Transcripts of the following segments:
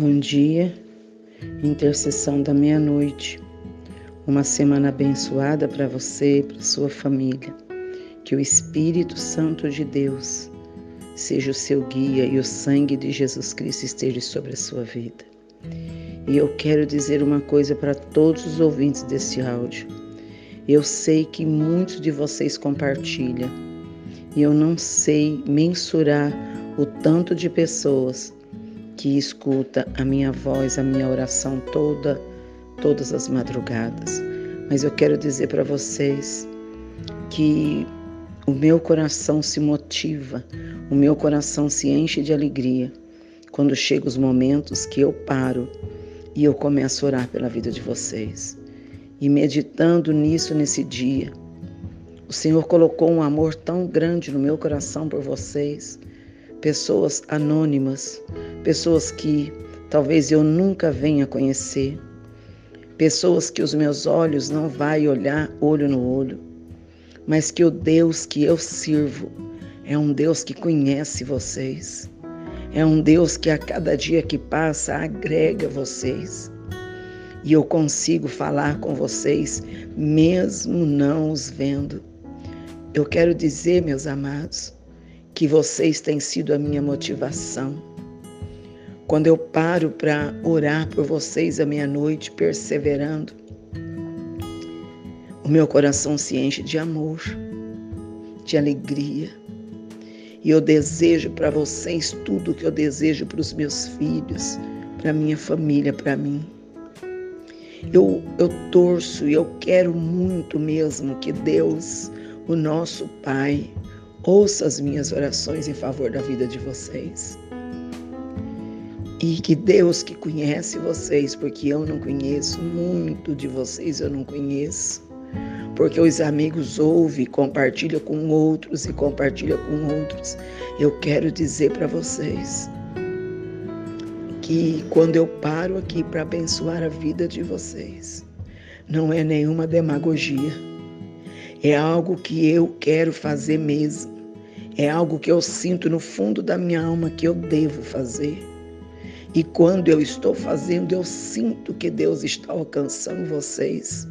Bom dia, intercessão da meia-noite. Uma semana abençoada para você e para sua família. Que o Espírito Santo de Deus seja o seu guia e o sangue de Jesus Cristo esteja sobre a sua vida. E eu quero dizer uma coisa para todos os ouvintes desse áudio. Eu sei que muitos de vocês compartilham e eu não sei mensurar o tanto de pessoas que escuta a minha voz, a minha oração toda, todas as madrugadas. Mas eu quero dizer para vocês que o meu coração se motiva, o meu coração se enche de alegria quando chegam os momentos que eu paro e eu começo a orar pela vida de vocês. E meditando nisso nesse dia, o Senhor colocou um amor tão grande no meu coração por vocês pessoas anônimas, pessoas que talvez eu nunca venha conhecer, pessoas que os meus olhos não vai olhar olho no olho, mas que o Deus que eu sirvo é um Deus que conhece vocês. É um Deus que a cada dia que passa agrega vocês. E eu consigo falar com vocês mesmo não os vendo. Eu quero dizer, meus amados, que vocês têm sido a minha motivação. Quando eu paro para orar por vocês à meia-noite, perseverando, o meu coração se enche de amor, de alegria. E eu desejo para vocês tudo o que eu desejo para os meus filhos, para minha família, para mim. Eu, eu torço e eu quero muito mesmo que Deus, o nosso Pai, ouça as minhas orações em favor da vida de vocês. E que Deus que conhece vocês, porque eu não conheço, muito de vocês eu não conheço, porque os amigos ouvem, compartilham com outros e compartilham com outros. Eu quero dizer para vocês que quando eu paro aqui para abençoar a vida de vocês, não é nenhuma demagogia é algo que eu quero fazer mesmo. É algo que eu sinto no fundo da minha alma que eu devo fazer. E quando eu estou fazendo, eu sinto que Deus está alcançando vocês.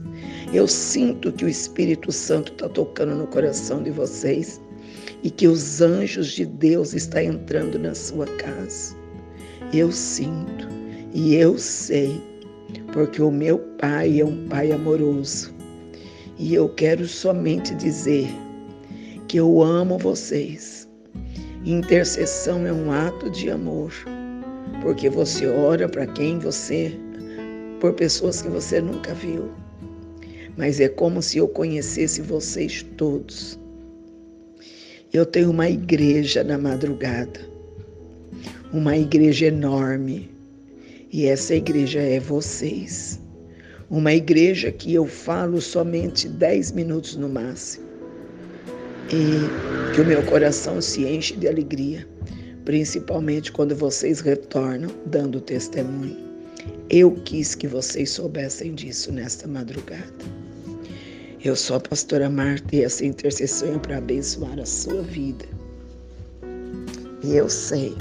Eu sinto que o Espírito Santo está tocando no coração de vocês e que os anjos de Deus estão entrando na sua casa. Eu sinto e eu sei, porque o meu Pai é um Pai amoroso. E eu quero somente dizer que eu amo vocês. Intercessão é um ato de amor, porque você ora para quem você, por pessoas que você nunca viu. Mas é como se eu conhecesse vocês todos. Eu tenho uma igreja na madrugada, uma igreja enorme, e essa igreja é vocês. Uma igreja que eu falo somente 10 minutos no máximo. E que o meu coração se enche de alegria, principalmente quando vocês retornam dando testemunho. Eu quis que vocês soubessem disso nesta madrugada. Eu sou a pastora Marta e essa intercessão é para abençoar a sua vida. E eu sei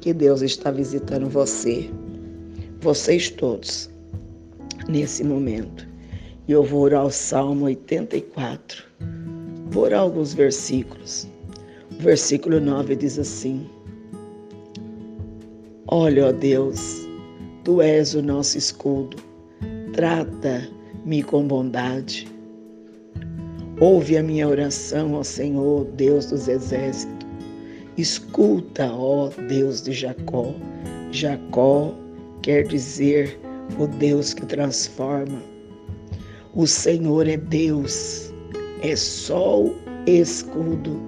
que Deus está visitando você, vocês todos nesse momento. E eu vou orar o Salmo 84. Orar alguns versículos. O versículo 9 diz assim: Olha, ó Deus, tu és o nosso escudo, trata-me com bondade. Ouve a minha oração, ó Senhor, Deus dos exércitos. Escuta, ó Deus de Jacó. Jacó quer dizer o Deus que transforma. O Senhor é Deus, é sol escudo.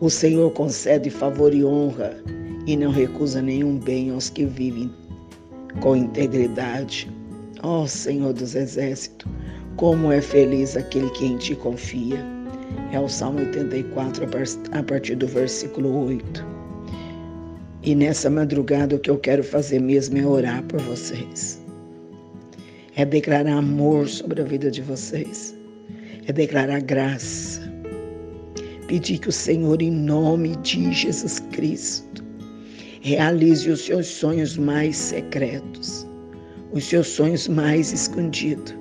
O Senhor concede favor e honra e não recusa nenhum bem aos que vivem com integridade. Ó oh, Senhor dos Exércitos, como é feliz aquele que em ti confia. É o Salmo 84, a partir do versículo 8. E nessa madrugada o que eu quero fazer mesmo é orar por vocês é declarar amor sobre a vida de vocês, é declarar graça. Pedir que o Senhor, em nome de Jesus Cristo, Realize os seus sonhos mais secretos, os seus sonhos mais escondidos,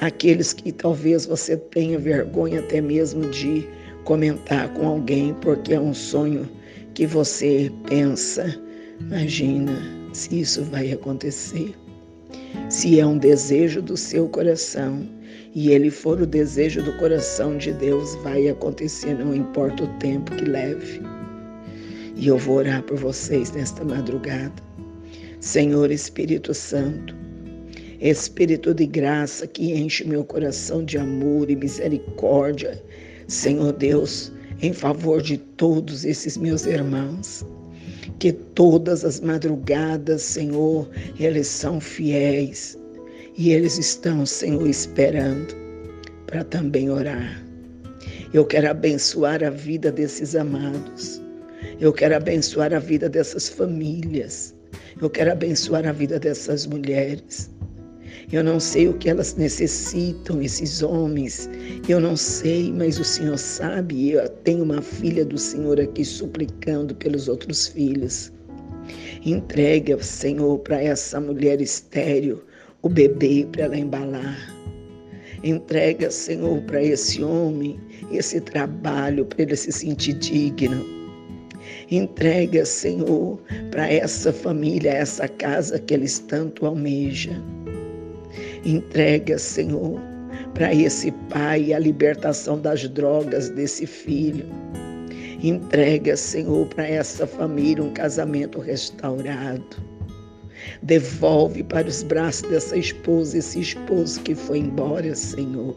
aqueles que talvez você tenha vergonha até mesmo de comentar com alguém, porque é um sonho que você pensa, imagina se isso vai acontecer. Se é um desejo do seu coração e ele for o desejo do coração de Deus, vai acontecer, não importa o tempo que leve. E eu vou orar por vocês nesta madrugada. Senhor Espírito Santo, Espírito de graça que enche meu coração de amor e misericórdia, Senhor Deus, em favor de todos esses meus irmãos. Que todas as madrugadas, Senhor, eles são fiéis e eles estão, Senhor, esperando para também orar. Eu quero abençoar a vida desses amados. Eu quero abençoar a vida dessas famílias. Eu quero abençoar a vida dessas mulheres. Eu não sei o que elas necessitam, esses homens. Eu não sei, mas o Senhor sabe. Eu tenho uma filha do Senhor aqui suplicando pelos outros filhos. Entrega, Senhor, para essa mulher estéril o bebê para ela embalar. Entrega, Senhor, para esse homem esse trabalho para ele se sentir digno. Entrega, Senhor, para essa família, essa casa que eles tanto almejam. Entrega, Senhor, para esse pai a libertação das drogas desse filho. Entrega, Senhor, para essa família um casamento restaurado. Devolve para os braços dessa esposa esse esposo que foi embora, Senhor.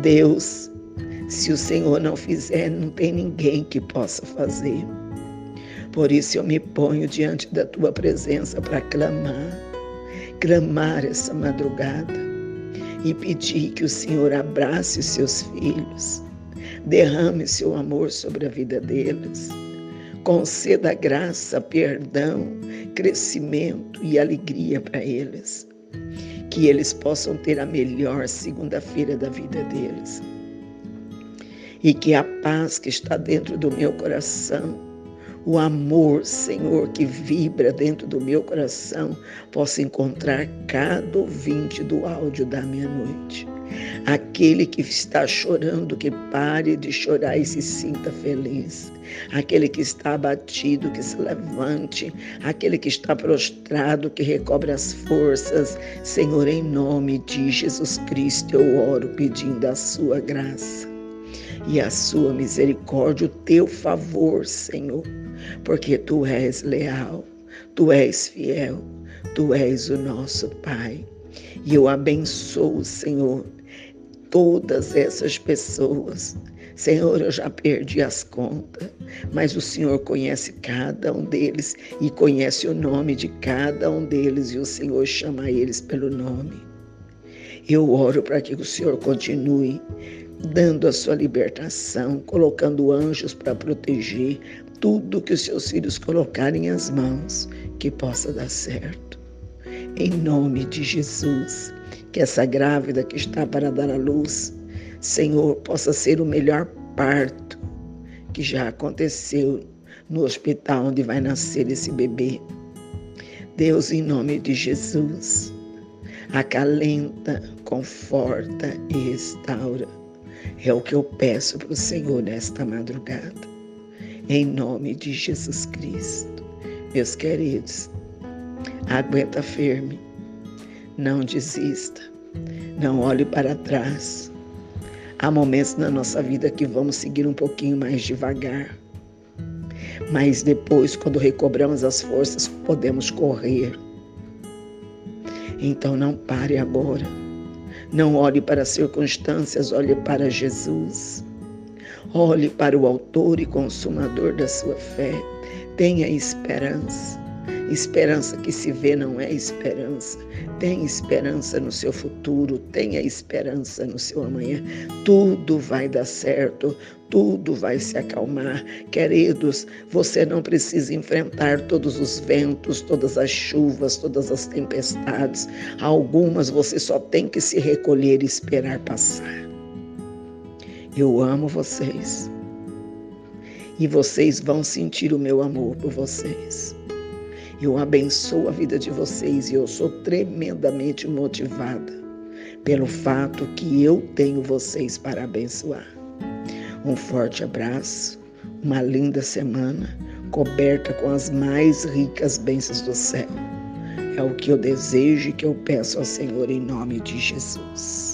Deus, se o Senhor não fizer, não tem ninguém que possa fazer. Por isso eu me ponho diante da tua presença para clamar clamar essa madrugada e pedir que o Senhor abrace os seus filhos, derrame seu amor sobre a vida deles, conceda graça, perdão, crescimento e alegria para eles, que eles possam ter a melhor segunda-feira da vida deles. E que a paz que está dentro do meu coração o amor, Senhor, que vibra dentro do meu coração, possa encontrar cada ouvinte do áudio da meia-noite. Aquele que está chorando, que pare de chorar e se sinta feliz. Aquele que está abatido, que se levante. Aquele que está prostrado, que recobre as forças. Senhor, em nome de Jesus Cristo, eu oro pedindo a sua graça e a sua misericórdia, o teu favor, Senhor, porque tu és leal, tu és fiel, tu és o nosso Pai. E eu abençoo, Senhor, todas essas pessoas. Senhor, eu já perdi as contas, mas o Senhor conhece cada um deles e conhece o nome de cada um deles e o Senhor chama eles pelo nome. Eu oro para que o Senhor continue dando a sua libertação, colocando anjos para proteger tudo que os seus filhos colocarem as mãos, que possa dar certo. Em nome de Jesus, que essa grávida que está para dar à luz, Senhor, possa ser o melhor parto que já aconteceu no hospital onde vai nascer esse bebê. Deus, em nome de Jesus, acalenta, conforta e restaura é o que eu peço para o Senhor nesta madrugada. Em nome de Jesus Cristo. Meus queridos, aguenta firme. Não desista. Não olhe para trás. Há momentos na nossa vida que vamos seguir um pouquinho mais devagar. Mas depois, quando recobramos as forças, podemos correr. Então não pare agora. Não olhe para as circunstâncias, olhe para Jesus. Olhe para o Autor e Consumador da sua fé. Tenha esperança. Esperança que se vê não é esperança. Tenha esperança no seu futuro, tenha esperança no seu amanhã. Tudo vai dar certo, tudo vai se acalmar. Queridos, você não precisa enfrentar todos os ventos, todas as chuvas, todas as tempestades. Algumas você só tem que se recolher e esperar passar. Eu amo vocês. E vocês vão sentir o meu amor por vocês. Eu abençoo a vida de vocês e eu sou tremendamente motivada pelo fato que eu tenho vocês para abençoar. Um forte abraço, uma linda semana coberta com as mais ricas bênçãos do céu. É o que eu desejo e que eu peço ao Senhor em nome de Jesus.